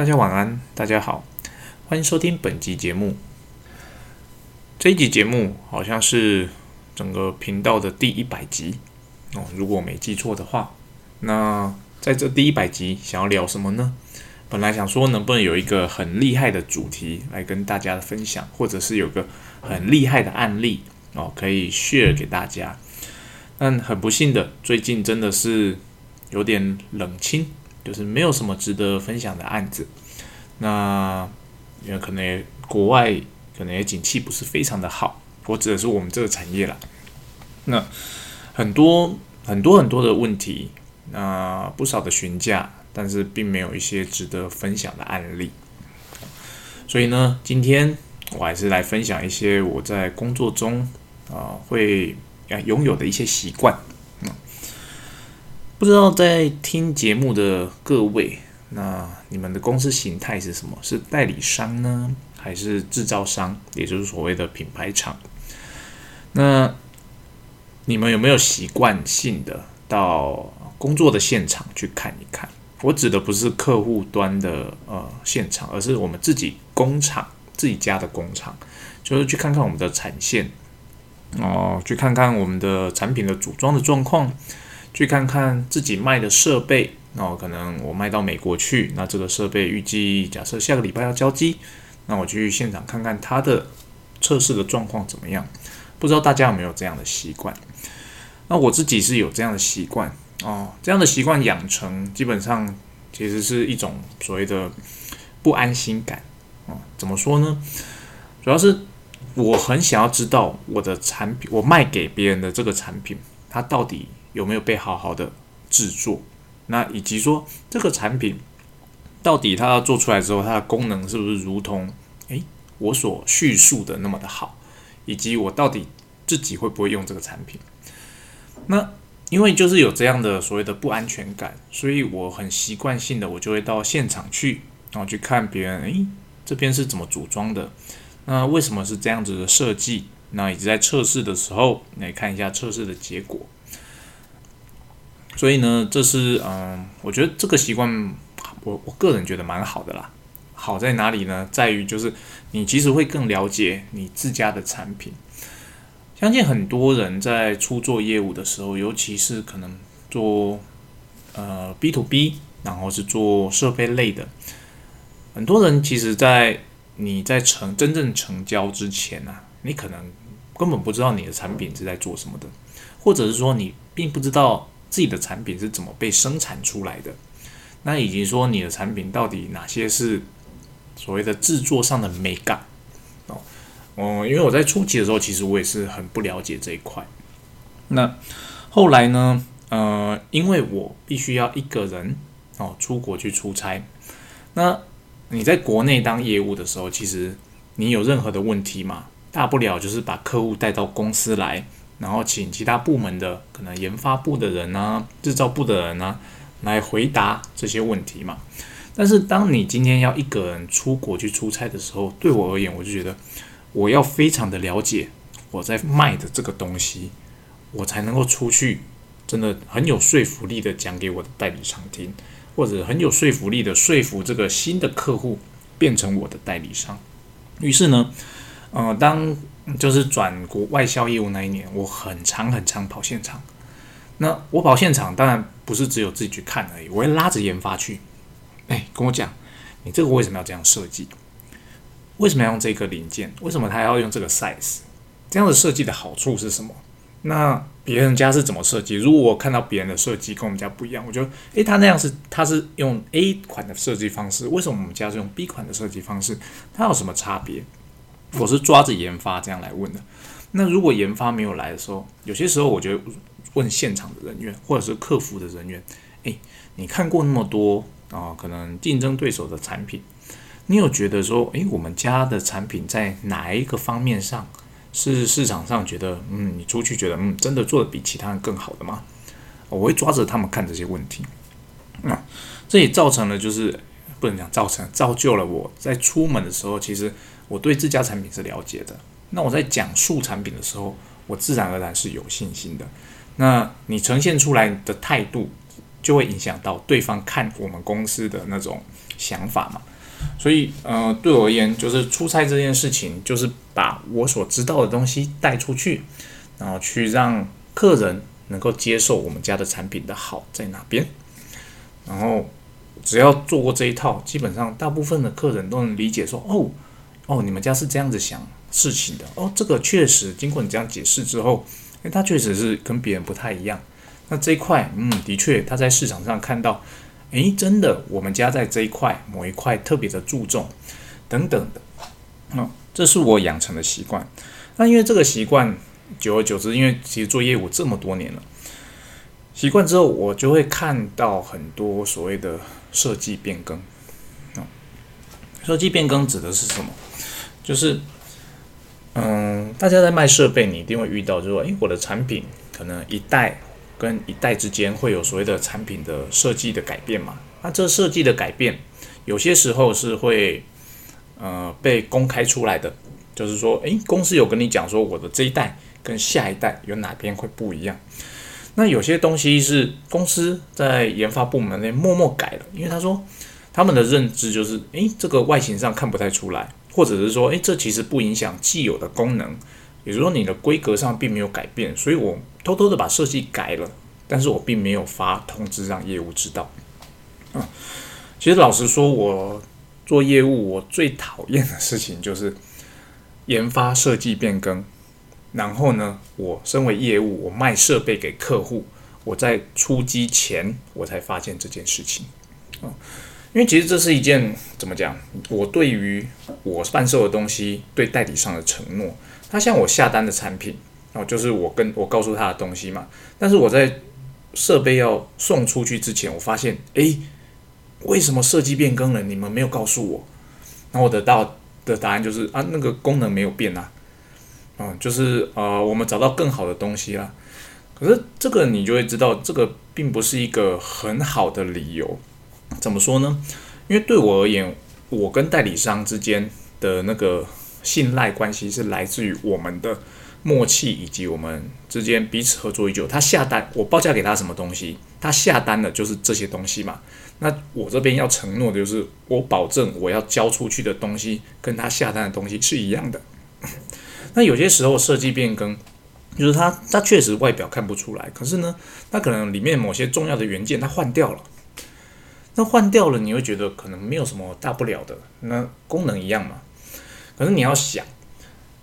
大家晚安，大家好，欢迎收听本集节目。这一集节目好像是整个频道的第一百集哦，如果我没记错的话。那在这第一百集想要聊什么呢？本来想说能不能有一个很厉害的主题来跟大家分享，或者是有个很厉害的案例哦，可以 share 给大家。但很不幸的，最近真的是有点冷清。就是没有什么值得分享的案子，那因为可能国外可能也景气不是非常的好，我指的是我们这个产业啦。那很多很多很多的问题，那不少的询价，但是并没有一些值得分享的案例。所以呢，今天我还是来分享一些我在工作中啊会啊拥有的一些习惯。不知道在听节目的各位，那你们的公司形态是什么？是代理商呢，还是制造商？也就是所谓的品牌厂？那你们有没有习惯性的到工作的现场去看一看？我指的不是客户端的呃现场，而是我们自己工厂自己家的工厂，就是去看看我们的产线哦，去看看我们的产品的组装的状况。去看看自己卖的设备，那我可能我卖到美国去，那这个设备预计假设下个礼拜要交机，那我去现场看看它的测试的状况怎么样？不知道大家有没有这样的习惯？那我自己是有这样的习惯哦，这样的习惯养成，基本上其实是一种所谓的不安心感啊。怎么说呢？主要是我很想要知道我的产品，我卖给别人的这个产品，它到底。有没有被好好的制作？那以及说这个产品到底它做出来之后，它的功能是不是如同诶我所叙述的那么的好？以及我到底自己会不会用这个产品？那因为就是有这样的所谓的不安全感，所以我很习惯性的我就会到现场去，然后去看别人诶这边是怎么组装的？那为什么是这样子的设计？那以及在测试的时候来看一下测试的结果。所以呢，这是嗯，我觉得这个习惯，我我个人觉得蛮好的啦。好在哪里呢？在于就是你其实会更了解你自家的产品。相信很多人在初做业务的时候，尤其是可能做呃 B to B，然后是做设备类的，很多人其实，在你在成真正成交之前呢，你可能根本不知道你的产品是在做什么的，或者是说你并不知道。自己的产品是怎么被生产出来的？那以及说你的产品到底哪些是所谓的制作上的美感哦？哦，因为我在初期的时候，其实我也是很不了解这一块。那后来呢？呃，因为我必须要一个人哦出国去出差。那你在国内当业务的时候，其实你有任何的问题嘛？大不了就是把客户带到公司来。然后请其他部门的可能研发部的人啊、制造部的人啊来回答这些问题嘛。但是当你今天要一个人出国去出差的时候，对我而言，我就觉得我要非常的了解我在卖的这个东西，我才能够出去真的很有说服力的讲给我的代理商听，或者很有说服力的说服这个新的客户变成我的代理商。于是呢，呃，当就是转国外销业务那一年，我很长很长跑现场。那我跑现场当然不是只有自己去看而已，我会拉着研发去，哎，跟我讲，你这个为什么要这样设计？为什么要用这个零件？为什么他要用这个 size？这样的设计的好处是什么？那别人家是怎么设计？如果我看到别人的设计跟我们家不一样，我觉得，诶，他那样是他是用 A 款的设计方式，为什么我们家是用 B 款的设计方式？它有什么差别？我是抓着研发这样来问的。那如果研发没有来的时候，有些时候我觉得问现场的人员或者是客服的人员，诶，你看过那么多啊，可能竞争对手的产品，你有觉得说，诶，我们家的产品在哪一个方面上是市场上觉得，嗯，你出去觉得，嗯，真的做的比其他人更好的吗？我会抓着他们看这些问题。那这也造成了，就是不能讲造成，造就了我在出门的时候，其实。我对自家产品是了解的，那我在讲述产品的时候，我自然而然是有信心的。那你呈现出来的态度，就会影响到对方看我们公司的那种想法嘛。所以，呃，对我而言，就是出差这件事情，就是把我所知道的东西带出去，然后去让客人能够接受我们家的产品的好在哪边。然后，只要做过这一套，基本上大部分的客人都能理解说，哦，哦，你们家是这样子想事情的，哦，这个确实经过你这样解释之后，诶，他确实是跟别人不太一样。那这一块，嗯，的确，他在市场上看到。诶，真的，我们家在这一块某一块特别的注重，等等的，嗯，这是我养成的习惯。那因为这个习惯，久而久之，因为其实做业务这么多年了，习惯之后，我就会看到很多所谓的设计变更。啊，设计变更指的是什么？就是，嗯，大家在卖设备，你一定会遇到，就是说，诶，我的产品可能一代。跟一代之间会有所谓的产品的设计的改变嘛？那这设计的改变，有些时候是会呃被公开出来的，就是说，诶，公司有跟你讲说，我的这一代跟下一代有哪边会不一样。那有些东西是公司在研发部门内默默改了，因为他说他们的认知就是，诶，这个外形上看不太出来，或者是说，诶，这其实不影响既有的功能。也就是说，你的规格上并没有改变，所以我偷偷的把设计改了，但是我并没有发通知让业务知道。嗯，其实老实说，我做业务，我最讨厌的事情就是研发设计变更，然后呢，我身为业务，我卖设备给客户，我在出机前我才发现这件事情。啊，因为其实这是一件怎么讲？我对于我贩售的东西，对代理商的承诺。他向我下单的产品，哦，就是我跟我告诉他的东西嘛。但是我在设备要送出去之前，我发现，诶，为什么设计变更了？你们没有告诉我。然后我得到的答案就是啊，那个功能没有变啊，嗯，就是呃，我们找到更好的东西啦。可是这个你就会知道，这个并不是一个很好的理由。怎么说呢？因为对我而言，我跟代理商之间的那个。信赖关系是来自于我们的默契，以及我们之间彼此合作已久。他下单，我报价给他什么东西，他下单的就是这些东西嘛。那我这边要承诺的就是，我保证我要交出去的东西跟他下单的东西是一样的。那有些时候设计变更，就是他他确实外表看不出来，可是呢，他可能里面某些重要的元件他换掉了。那换掉了，你会觉得可能没有什么大不了的，那功能一样嘛。可是你要想，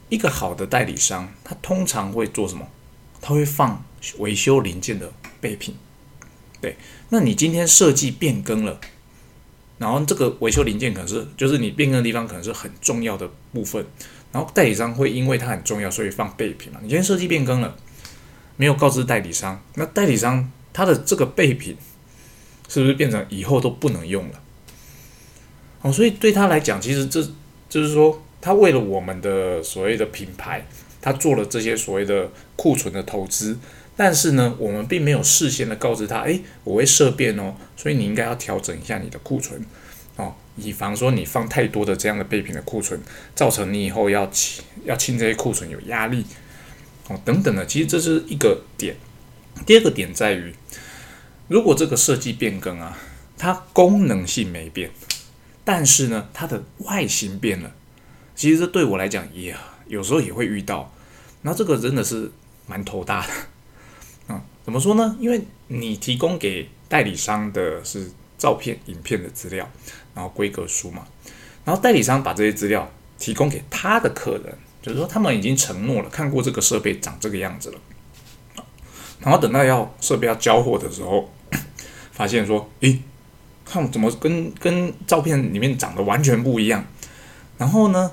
一个好的代理商，他通常会做什么？他会放维修零件的备品。对，那你今天设计变更了，然后这个维修零件可能是就是你变更的地方可能是很重要的部分，然后代理商会因为它很重要，所以放备品嘛。你今天设计变更了，没有告知代理商，那代理商他的这个备品是不是变成以后都不能用了？哦，所以对他来讲，其实这就是说。他为了我们的所谓的品牌，他做了这些所谓的库存的投资，但是呢，我们并没有事先的告知他，诶，我会设变哦，所以你应该要调整一下你的库存哦，以防说你放太多的这样的备品的库存，造成你以后要清要清这些库存有压力哦，等等的。其实这是一个点。第二个点在于，如果这个设计变更啊，它功能性没变，但是呢，它的外形变了。其实这对我来讲也有时候也会遇到，那这个真的是蛮头大的嗯！怎么说呢？因为你提供给代理商的是照片、影片的资料，然后规格书嘛，然后代理商把这些资料提供给他的客人，就是说他们已经承诺了看过这个设备长这个样子了，然后等到要设备要交货的时候，发现说，诶，看怎么跟跟照片里面长得完全不一样，然后呢？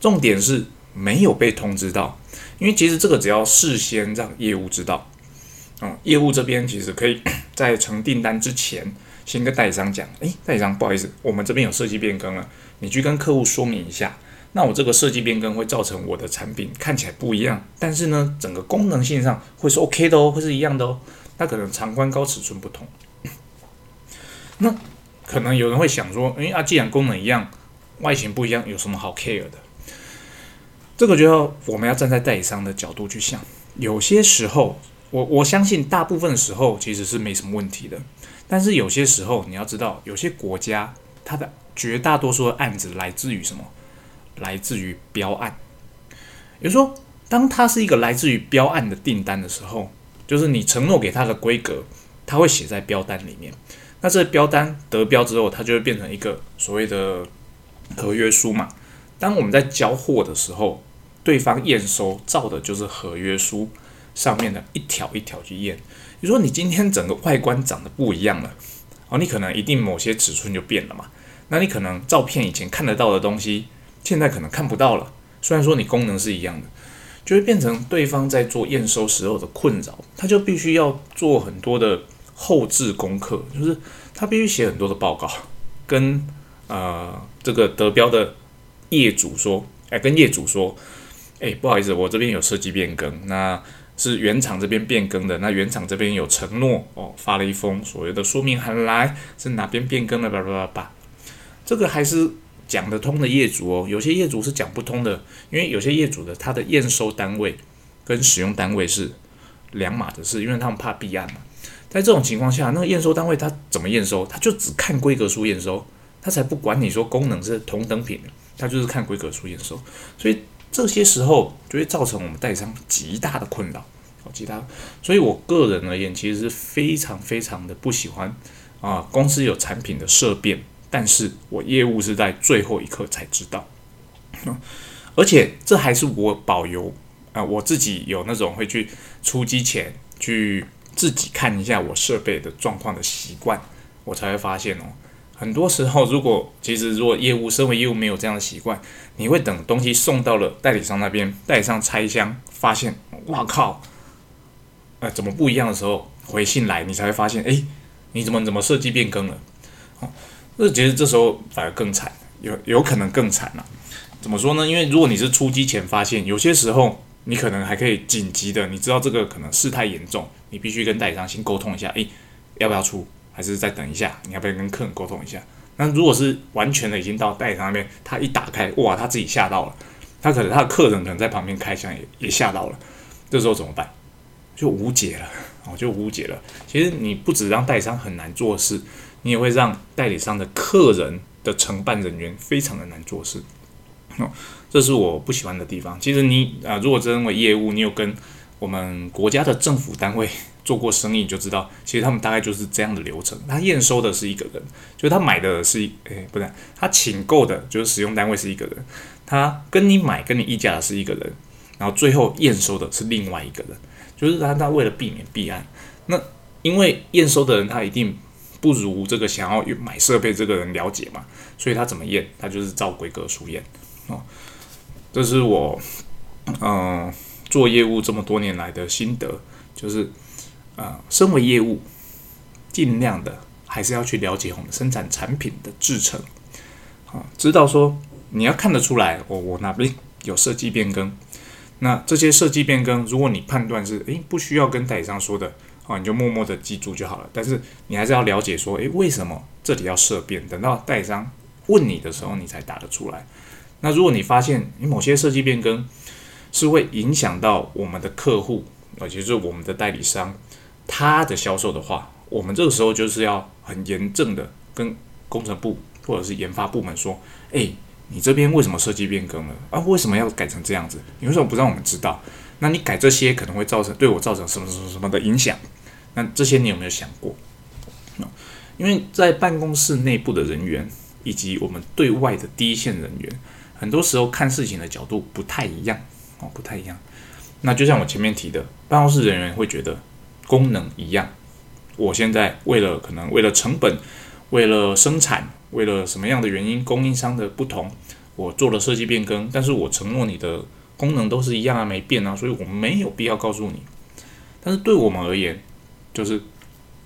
重点是没有被通知到，因为其实这个只要事先让业务知道，嗯，业务这边其实可以 在成订单之前，先跟代理商讲，诶，代理商不好意思，我们这边有设计变更了，你去跟客户说明一下，那我这个设计变更会造成我的产品看起来不一样，但是呢，整个功能性上会是 OK 的哦，会是一样的哦，那可能长宽高尺寸不同，那可能有人会想说，诶，啊，既然功能一样，外形不一样，有什么好 care 的？这个就要我们要站在代理商的角度去想，有些时候我我相信大部分时候其实是没什么问题的，但是有些时候你要知道，有些国家它的绝大多数的案子来自于什么？来自于标案。也就是说，当它是一个来自于标案的订单的时候，就是你承诺给他的规格，它会写在标单里面。那这标单得标之后，它就会变成一个所谓的合约书嘛。当我们在交货的时候，对方验收照的就是合约书上面的一条一条去验。你说你今天整个外观长得不一样了，哦，你可能一定某些尺寸就变了嘛。那你可能照片以前看得到的东西，现在可能看不到了。虽然说你功能是一样的，就会变成对方在做验收时候的困扰，他就必须要做很多的后置功课，就是他必须写很多的报告，跟呃这个德标的业主说，哎，跟业主说。哎，不好意思，我这边有设计变更，那是原厂这边变更的。那原厂这边有承诺哦，发了一封所谓的说明函来，是哪边变更了？叭叭叭叭，这个还是讲得通的业主哦。有些业主是讲不通的，因为有些业主的他的验收单位跟使用单位是两码的事，因为他们怕避案嘛。在这种情况下，那个验收单位他怎么验收？他就只看规格书验收，他才不管你说功能是同等品，他就是看规格书验收，所以。这些时候就会造成我们代理商极大的困扰，哦，极大。所以我个人而言，其实是非常非常的不喜欢啊，公司有产品的设变，但是我业务是在最后一刻才知道，而且这还是我保留啊，我自己有那种会去出机前去自己看一下我设备的状况的习惯，我才会发现哦。很多时候，如果其实如果业务身为业务没有这样的习惯，你会等东西送到了代理商那边，代理商拆箱发现，哇靠，呃，怎么不一样的时候回信来，你才会发现，哎，你怎么怎么设计变更了？哦，那其实这时候反而更惨，有有可能更惨了。怎么说呢？因为如果你是出机前发现，有些时候你可能还可以紧急的，你知道这个可能事态严重，你必须跟代理商先沟通一下，哎，要不要出？还是再等一下，你要不要跟客人沟通一下？那如果是完全的已经到代理商那边，他一打开，哇，他自己吓到了，他可能他的客人可能在旁边开箱也也吓到了，这时候怎么办？就无解了，哦，就无解了。其实你不止让代理商很难做事，你也会让代理商的客人的承办人员非常的难做事，哦，这是我不喜欢的地方。其实你啊，如果真为业务，你有跟我们国家的政府单位。做过生意就知道，其实他们大概就是这样的流程。他验收的是一个人，就是他买的是一，诶，不是，他请购的就是使用单位是一个人，他跟你买跟你议价的是一个人，然后最后验收的是另外一个人，就是他他为了避免弊案，那因为验收的人他一定不如这个想要买设备这个人了解嘛，所以他怎么验，他就是照规格书验哦。这是我嗯做业务这么多年来的心得，就是。啊，身为业务，尽量的还是要去了解我们生产产品的制成，啊，知道说你要看得出来，我我哪边有设计变更，那这些设计变更，如果你判断是诶不需要跟代理商说的，啊，你就默默的记住就好了。但是你还是要了解说，诶，为什么这里要设变？等到代理商问你的时候，你才答得出来。那如果你发现你某些设计变更是会影响到我们的客户，而且是我们的代理商。他的销售的话，我们这个时候就是要很严正的跟工程部或者是研发部门说：“哎，你这边为什么设计变更了啊？为什么要改成这样子？你为什么不让我们知道？那你改这些可能会造成对我造成什么什么什么的影响？那这些你有没有想过？因为在办公室内部的人员以及我们对外的第一线人员，很多时候看事情的角度不太一样哦，不太一样。那就像我前面提的，办公室人员会觉得。功能一样，我现在为了可能为了成本，为了生产，为了什么样的原因，供应商的不同，我做了设计变更，但是我承诺你的功能都是一样啊，没变啊，所以我没有必要告诉你。但是对我们而言，就是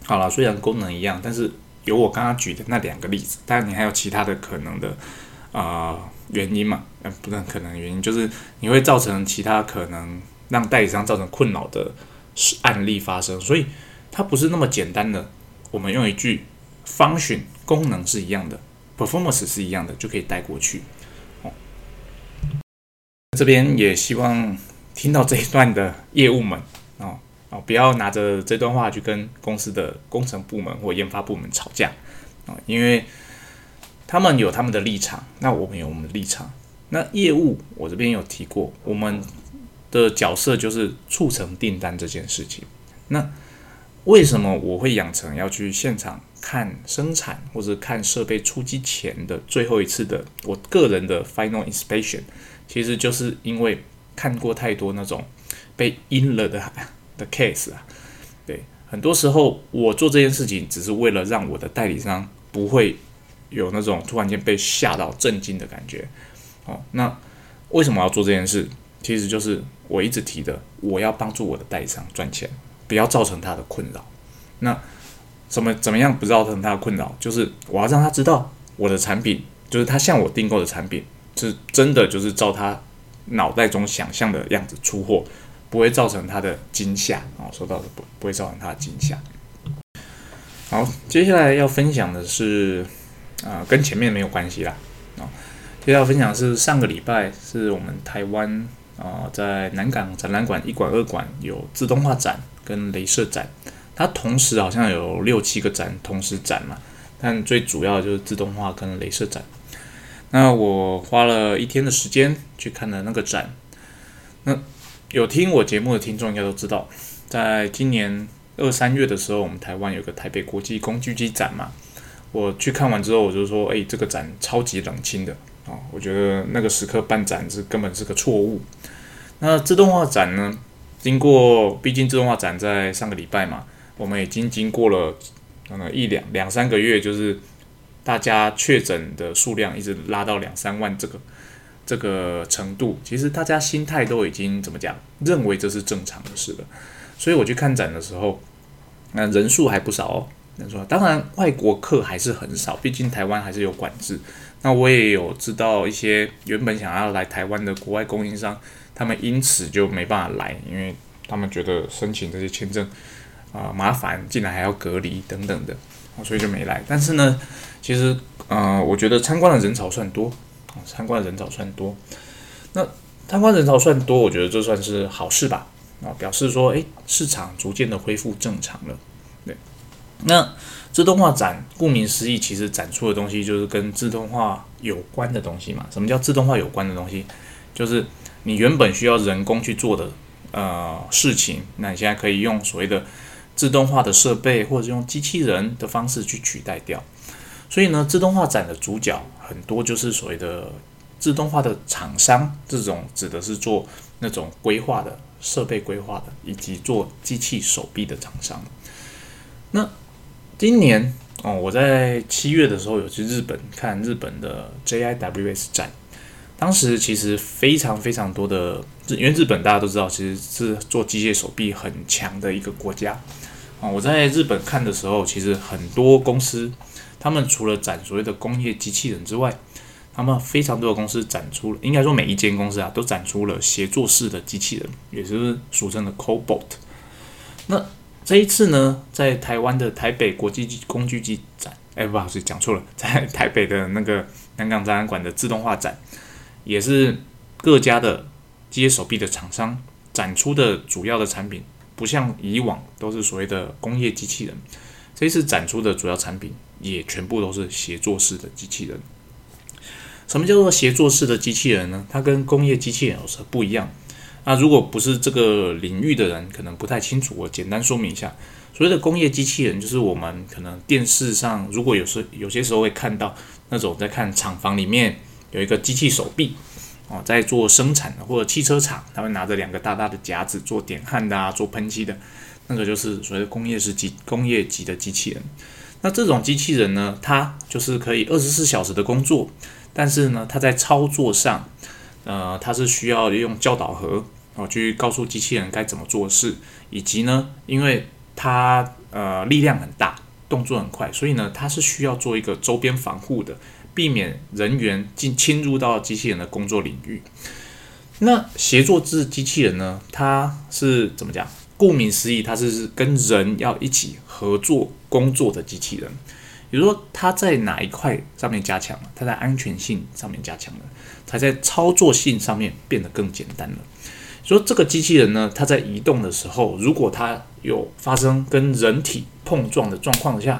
好了，虽然功能一样，但是有我刚刚举的那两个例子，当然你还有其他的可能的啊原因嘛？呃，不是可能原因，就是你会造成其他可能让代理商造成困扰的。案例发生，所以它不是那么简单的。我们用一句 function 功能是一样的，performance 是一样的，就可以带过去。哦，这边也希望听到这一段的业务们哦，啊，不要拿着这段话去跟公司的工程部门或研发部门吵架啊，因为他们有他们的立场，那我们有我们的立场。那业务我这边有提过，我们的角色就是促成订单这件事情。那为什么我会养成要去现场看生产或者看设备出机前的最后一次的我个人的 final inspection？其实就是因为看过太多那种被阴了的 的 case 啊。对，很多时候我做这件事情只是为了让我的代理商不会有那种突然间被吓到震惊的感觉。哦，那为什么要做这件事？其实就是我一直提的，我要帮助我的代理商赚钱，不要造成他的困扰。那怎么怎么样不造成他的困扰？就是我要让他知道我的产品，就是他向我订购的产品，是真的就是照他脑袋中想象的样子出货，不会造成他的惊吓。哦，说到的不不会造成他的惊吓。好，接下来要分享的是，啊，跟前面没有关系啦。啊。接下来分享是上个礼拜是我们台湾啊，在南港展览馆一馆二馆有自动化展跟镭射展，它同时好像有六七个展同时展嘛，但最主要就是自动化跟镭射展。那我花了一天的时间去看了那个展。那有听我节目的听众应该都知道，在今年二三月的时候，我们台湾有个台北国际工具机展嘛，我去看完之后，我就说，哎，这个展超级冷清的。啊，我觉得那个时刻办展是根本是个错误。那自动化展呢？经过，毕竟自动化展在上个礼拜嘛，我们已经经过了呃一两两三个月，就是大家确诊的数量一直拉到两三万这个这个程度，其实大家心态都已经怎么讲，认为这是正常的事了。所以我去看展的时候，那人数还不少哦。人数当然外国客还是很少，毕竟台湾还是有管制。那我也有知道一些原本想要来台湾的国外供应商，他们因此就没办法来，因为他们觉得申请这些签证啊麻烦，进来还要隔离等等的，所以就没来。但是呢，其实呃，我觉得参观的人潮算多，参观的人潮算多。那参观人潮算多，我觉得这算是好事吧？啊，表示说，诶，市场逐渐的恢复正常了。那。自动化展，顾名思义，其实展出的东西就是跟自动化有关的东西嘛。什么叫自动化有关的东西？就是你原本需要人工去做的呃事情，那你现在可以用所谓的自动化的设备，或者用机器人的方式去取代掉。所以呢，自动化展的主角很多就是所谓的自动化的厂商，这种指的是做那种规划的设备规划的，以及做机器手臂的厂商。那今年哦，我在七月的时候有去日本看日本的 JIWS 展，当时其实非常非常多的，因为日本大家都知道，其实是做机械手臂很强的一个国家啊。我在日本看的时候，其实很多公司，他们除了展所谓的工业机器人之外，他们非常多的公司展出了，应该说每一间公司啊，都展出了协作式的机器人，也就是俗称的 Cobot。那这一次呢，在台湾的台北国际工具机展，哎，不好意思，讲错了，在台北的那个南港展览馆的自动化展，也是各家的机械手臂的厂商展出的主要的产品，不像以往都是所谓的工业机器人，这一次展出的主要产品也全部都是协作式的机器人。什么叫做协作式的机器人呢？它跟工业机器人有什么不一样？那如果不是这个领域的人，可能不太清楚。我简单说明一下，所谓的工业机器人，就是我们可能电视上，如果有时有些时候会看到那种在看厂房里面有一个机器手臂哦，在做生产的，或者汽车厂，他们拿着两个大大的夹子做点焊的啊，做喷漆的，那个就是所谓的工业式机工业级的机器人。那这种机器人呢，它就是可以二十四小时的工作，但是呢，它在操作上，呃，它是需要用教导盒。哦，去告诉机器人该怎么做事，以及呢，因为它呃力量很大，动作很快，所以呢，它是需要做一个周边防护的，避免人员进侵入到机器人的工作领域。那协作制机器人呢，它是怎么讲？顾名思义，它是跟人要一起合作工作的机器人。比如说，它在哪一块上面加强了？它在安全性上面加强了，才在操作性上面变得更简单了。说这个机器人呢，它在移动的时候，如果它有发生跟人体碰撞的状况下，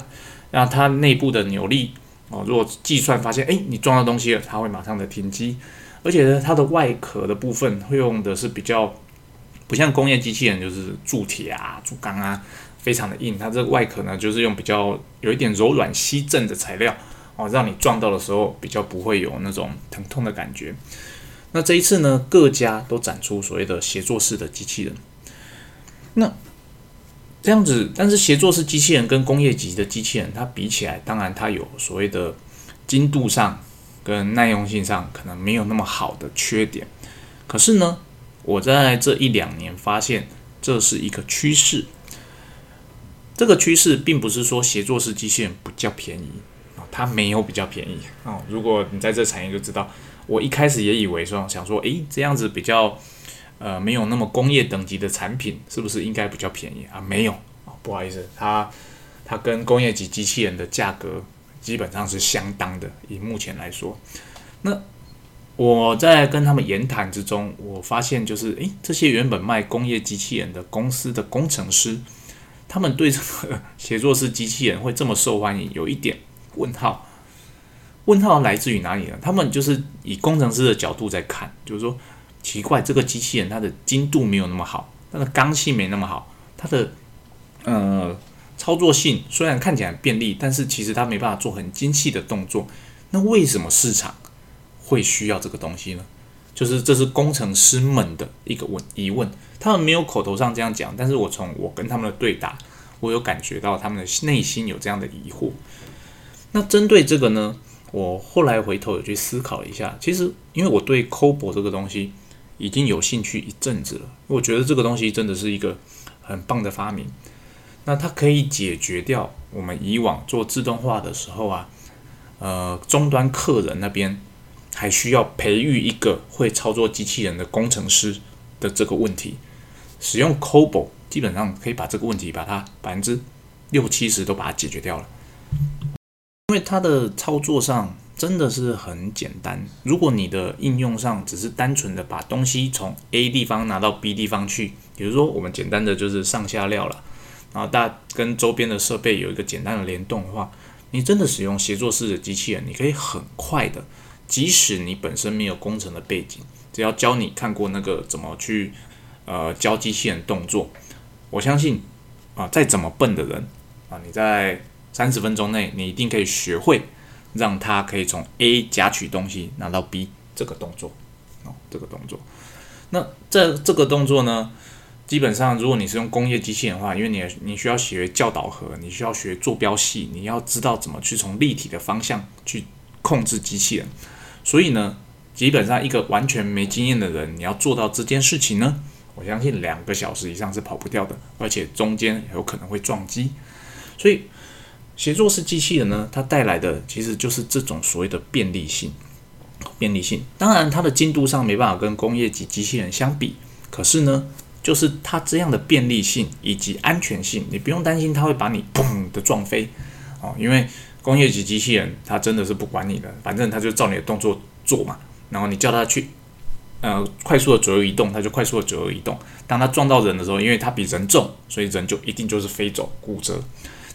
那它内部的扭力哦，如果计算发现，哎，你撞到东西了，它会马上的停机。而且呢，它的外壳的部分会用的是比较不像工业机器人，就是铸铁啊、铸钢啊，非常的硬。它这个外壳呢，就是用比较有一点柔软吸震的材料哦，让你撞到的时候比较不会有那种疼痛的感觉。那这一次呢，各家都展出所谓的协作式的机器人。那这样子，但是协作式机器人跟工业级的机器人它比起来，当然它有所谓的精度上。跟耐用性上可能没有那么好的缺点，可是呢，我在这一两年发现这是一个趋势。这个趋势并不是说协作式机器人比较便宜啊，它没有比较便宜哦。如果你在这产业就知道，我一开始也以为说想说，诶，这样子比较呃没有那么工业等级的产品，是不是应该比较便宜啊？没有啊，不好意思，它它跟工业级机器人的价格。基本上是相当的，以目前来说，那我在跟他们言谈之中，我发现就是，诶，这些原本卖工业机器人的公司的工程师，他们对这个 协作式机器人会这么受欢迎，有一点问号。问号来自于哪里呢？他们就是以工程师的角度在看，就是说，奇怪，这个机器人它的精度没有那么好，它的刚性没那么好，它的，呃。操作性虽然看起来便利，但是其实它没办法做很精细的动作。那为什么市场会需要这个东西呢？就是这是工程师们的一个问疑问。他们没有口头上这样讲，但是我从我跟他们的对答，我有感觉到他们的内心有这样的疑惑。那针对这个呢，我后来回头有去思考一下。其实因为我对 c o b o 这个东西已经有兴趣一阵子了，我觉得这个东西真的是一个很棒的发明。那它可以解决掉我们以往做自动化的时候啊，呃，终端客人那边还需要培育一个会操作机器人的工程师的这个问题。使用 c o b o 基本上可以把这个问题把它百分之六七十都把它解决掉了，因为它的操作上真的是很简单。如果你的应用上只是单纯的把东西从 A 地方拿到 B 地方去，比如说我们简单的就是上下料了。然后大跟周边的设备有一个简单的联动的话，你真的使用协作式的机器人，你可以很快的，即使你本身没有工程的背景，只要教你看过那个怎么去呃教机器人动作，我相信啊再怎么笨的人啊，你在三十分钟内你一定可以学会让他可以从 A 夹取东西拿到 B 这个动作哦这个动作，那这这个动作呢？基本上，如果你是用工业机器人的话，因为你你需要学教导核，你需要学坐标系，你要知道怎么去从立体的方向去控制机器人。所以呢，基本上一个完全没经验的人，你要做到这件事情呢，我相信两个小时以上是跑不掉的，而且中间有可能会撞击。所以，协作式机器人呢，它带来的其实就是这种所谓的便利性。便利性，当然它的精度上没办法跟工业级机器人相比，可是呢。就是它这样的便利性以及安全性，你不用担心它会把你砰的撞飞哦，因为工业级机器人它真的是不管你的，反正它就照你的动作做嘛，然后你叫它去呃快速的左右移动，它就快速的左右移动。当它撞到人的时候，因为它比人重，所以人就一定就是飞走骨折。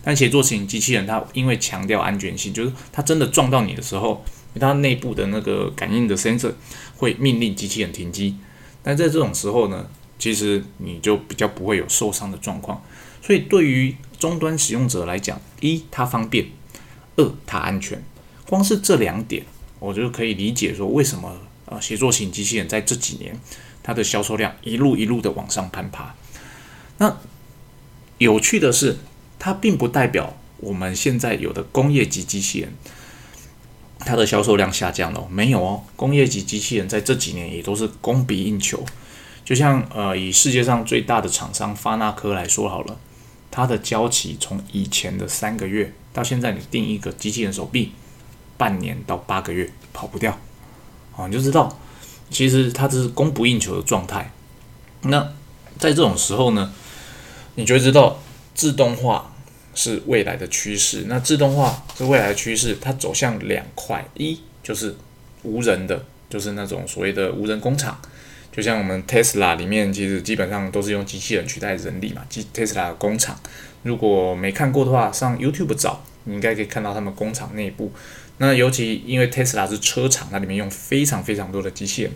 但协作型机器人它因为强调安全性，就是它真的撞到你的时候，它内部的那个感应的 sensor 会命令机器人停机。但在这种时候呢？其实你就比较不会有受伤的状况，所以对于终端使用者来讲，一它方便，二它安全。光是这两点，我就可以理解说为什么呃协作型机器人在这几年它的销售量一路一路的往上攀爬。那有趣的是，它并不代表我们现在有的工业级机器人它的销售量下降了，没有哦，工业级机器人在这几年也都是供不应求。就像呃，以世界上最大的厂商发那科来说好了，它的交期从以前的三个月到现在，你订一个机器人手臂，半年到八个月跑不掉，哦，你就知道，其实它这是供不应求的状态。那在这种时候呢，你就会知道自动化是未来的趋势。那自动化是未来的趋势，它走向两块，一就是无人的，就是那种所谓的无人工厂。就像我们 Tesla 里面，其实基本上都是用机器人取代人力嘛。机 Tesla 的工厂，如果没看过的话，上 YouTube 找，你应该可以看到他们工厂内部。那尤其因为 Tesla 是车厂，它里面用非常非常多的机器人，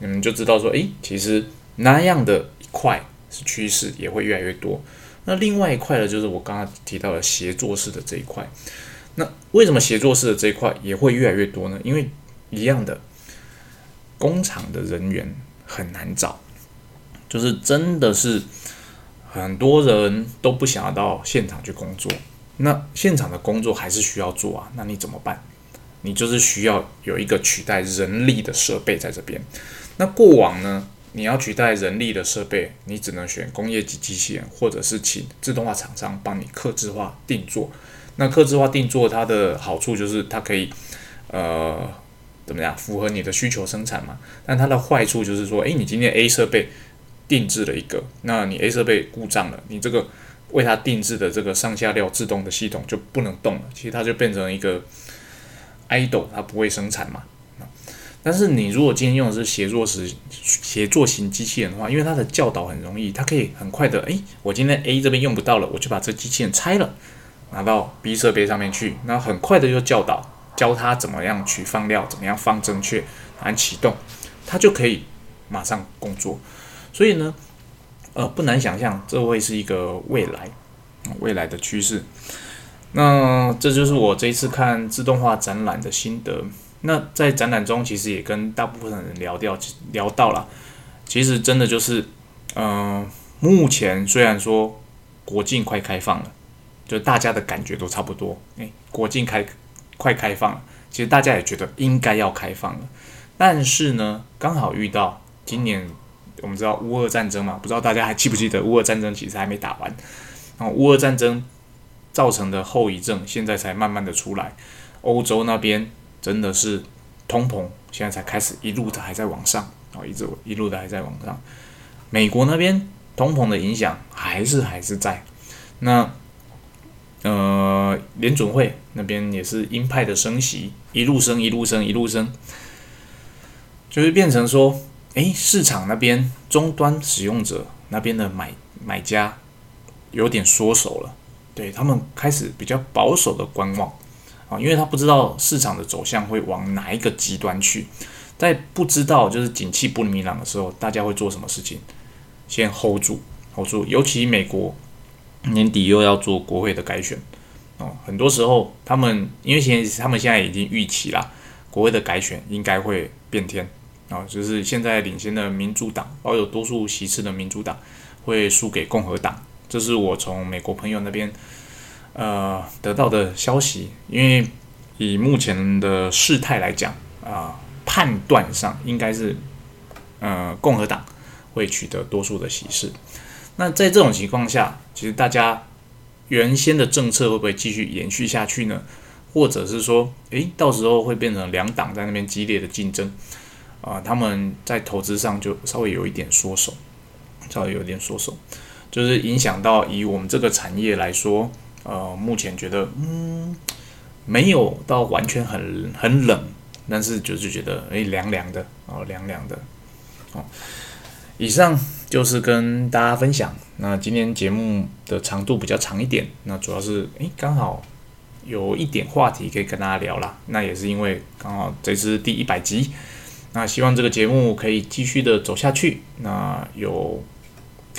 你们就知道说，诶，其实那样的一块是趋势，也会越来越多。那另外一块呢，就是我刚刚提到的协作式的这一块。那为什么协作式的这一块也会越来越多呢？因为一样的工厂的人员很难找，就是真的是很多人都不想要到现场去工作。那现场的工作还是需要做啊，那你怎么办？你就是需要有一个取代人力的设备在这边。那过往呢？你要取代人力的设备，你只能选工业级机器人，或者是请自动化厂商帮你刻制化定做。那刻制化定做它的好处就是它可以，呃，怎么样符合你的需求生产嘛？但它的坏处就是说，诶，你今天 A 设备定制了一个，那你 A 设备故障了，你这个为它定制的这个上下料自动的系统就不能动了，其实它就变成一个 idol，它不会生产嘛。但是你如果今天用的是协作式协作型机器人的话，因为它的教导很容易，它可以很快的，诶，我今天 A 这边用不到了，我就把这机器人拆了，拿到 B 设备上面去，那很快的就教导教他怎么样取放料，怎么样放正确，按启动，它就可以马上工作。所以呢，呃，不难想象这会是一个未来，未来的趋势。那这就是我这一次看自动化展览的心得。那在展览中，其实也跟大部分人聊掉聊到了，其实真的就是，嗯，目前虽然说国境快开放了，就大家的感觉都差不多，诶，国境开快开放了，其实大家也觉得应该要开放了，但是呢，刚好遇到今年我们知道乌俄战争嘛，不知道大家还记不记得乌俄战争其实还没打完，然后乌俄战争造成的后遗症现在才慢慢的出来，欧洲那边。真的是通膨，现在才开始一路的还在往上啊，一直一路的还在往上。美国那边通膨的影响还是还是在。那呃，联准会那边也是鹰派的升息，一路升一路升一路升，就是变成说，哎，市场那边终端使用者那边的买买家有点缩手了，对他们开始比较保守的观望。啊，因为他不知道市场的走向会往哪一个极端去，在不知道就是景气不明朗的时候，大家会做什么事情？先 hold 住，hold 住。尤其美国年底又要做国会的改选，哦，很多时候他们因为现他们现在已经预期了，国会的改选应该会变天，啊，就是现在领先的民主党，保有多数席次的民主党会输给共和党，这是我从美国朋友那边。呃，得到的消息，因为以目前的事态来讲，啊，判断上应该是，呃，共和党会取得多数的席次。那在这种情况下，其实大家原先的政策会不会继续延续下去呢？或者是说，诶，到时候会变成两党在那边激烈的竞争，啊，他们在投资上就稍微有一点缩手，稍微有点缩手，就是影响到以我们这个产业来说。呃，目前觉得嗯，没有到完全很很冷，但是就是觉得诶凉凉的哦，凉凉的哦。以上就是跟大家分享。那今天节目的长度比较长一点，那主要是诶刚好有一点话题可以跟大家聊啦。那也是因为刚好这是第一百集，那希望这个节目可以继续的走下去。那有。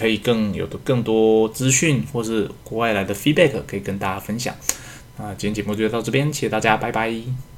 可以更有的更多资讯，或是国外来的 feedback，可以跟大家分享。那今天节目就到这边，谢谢大家，拜拜。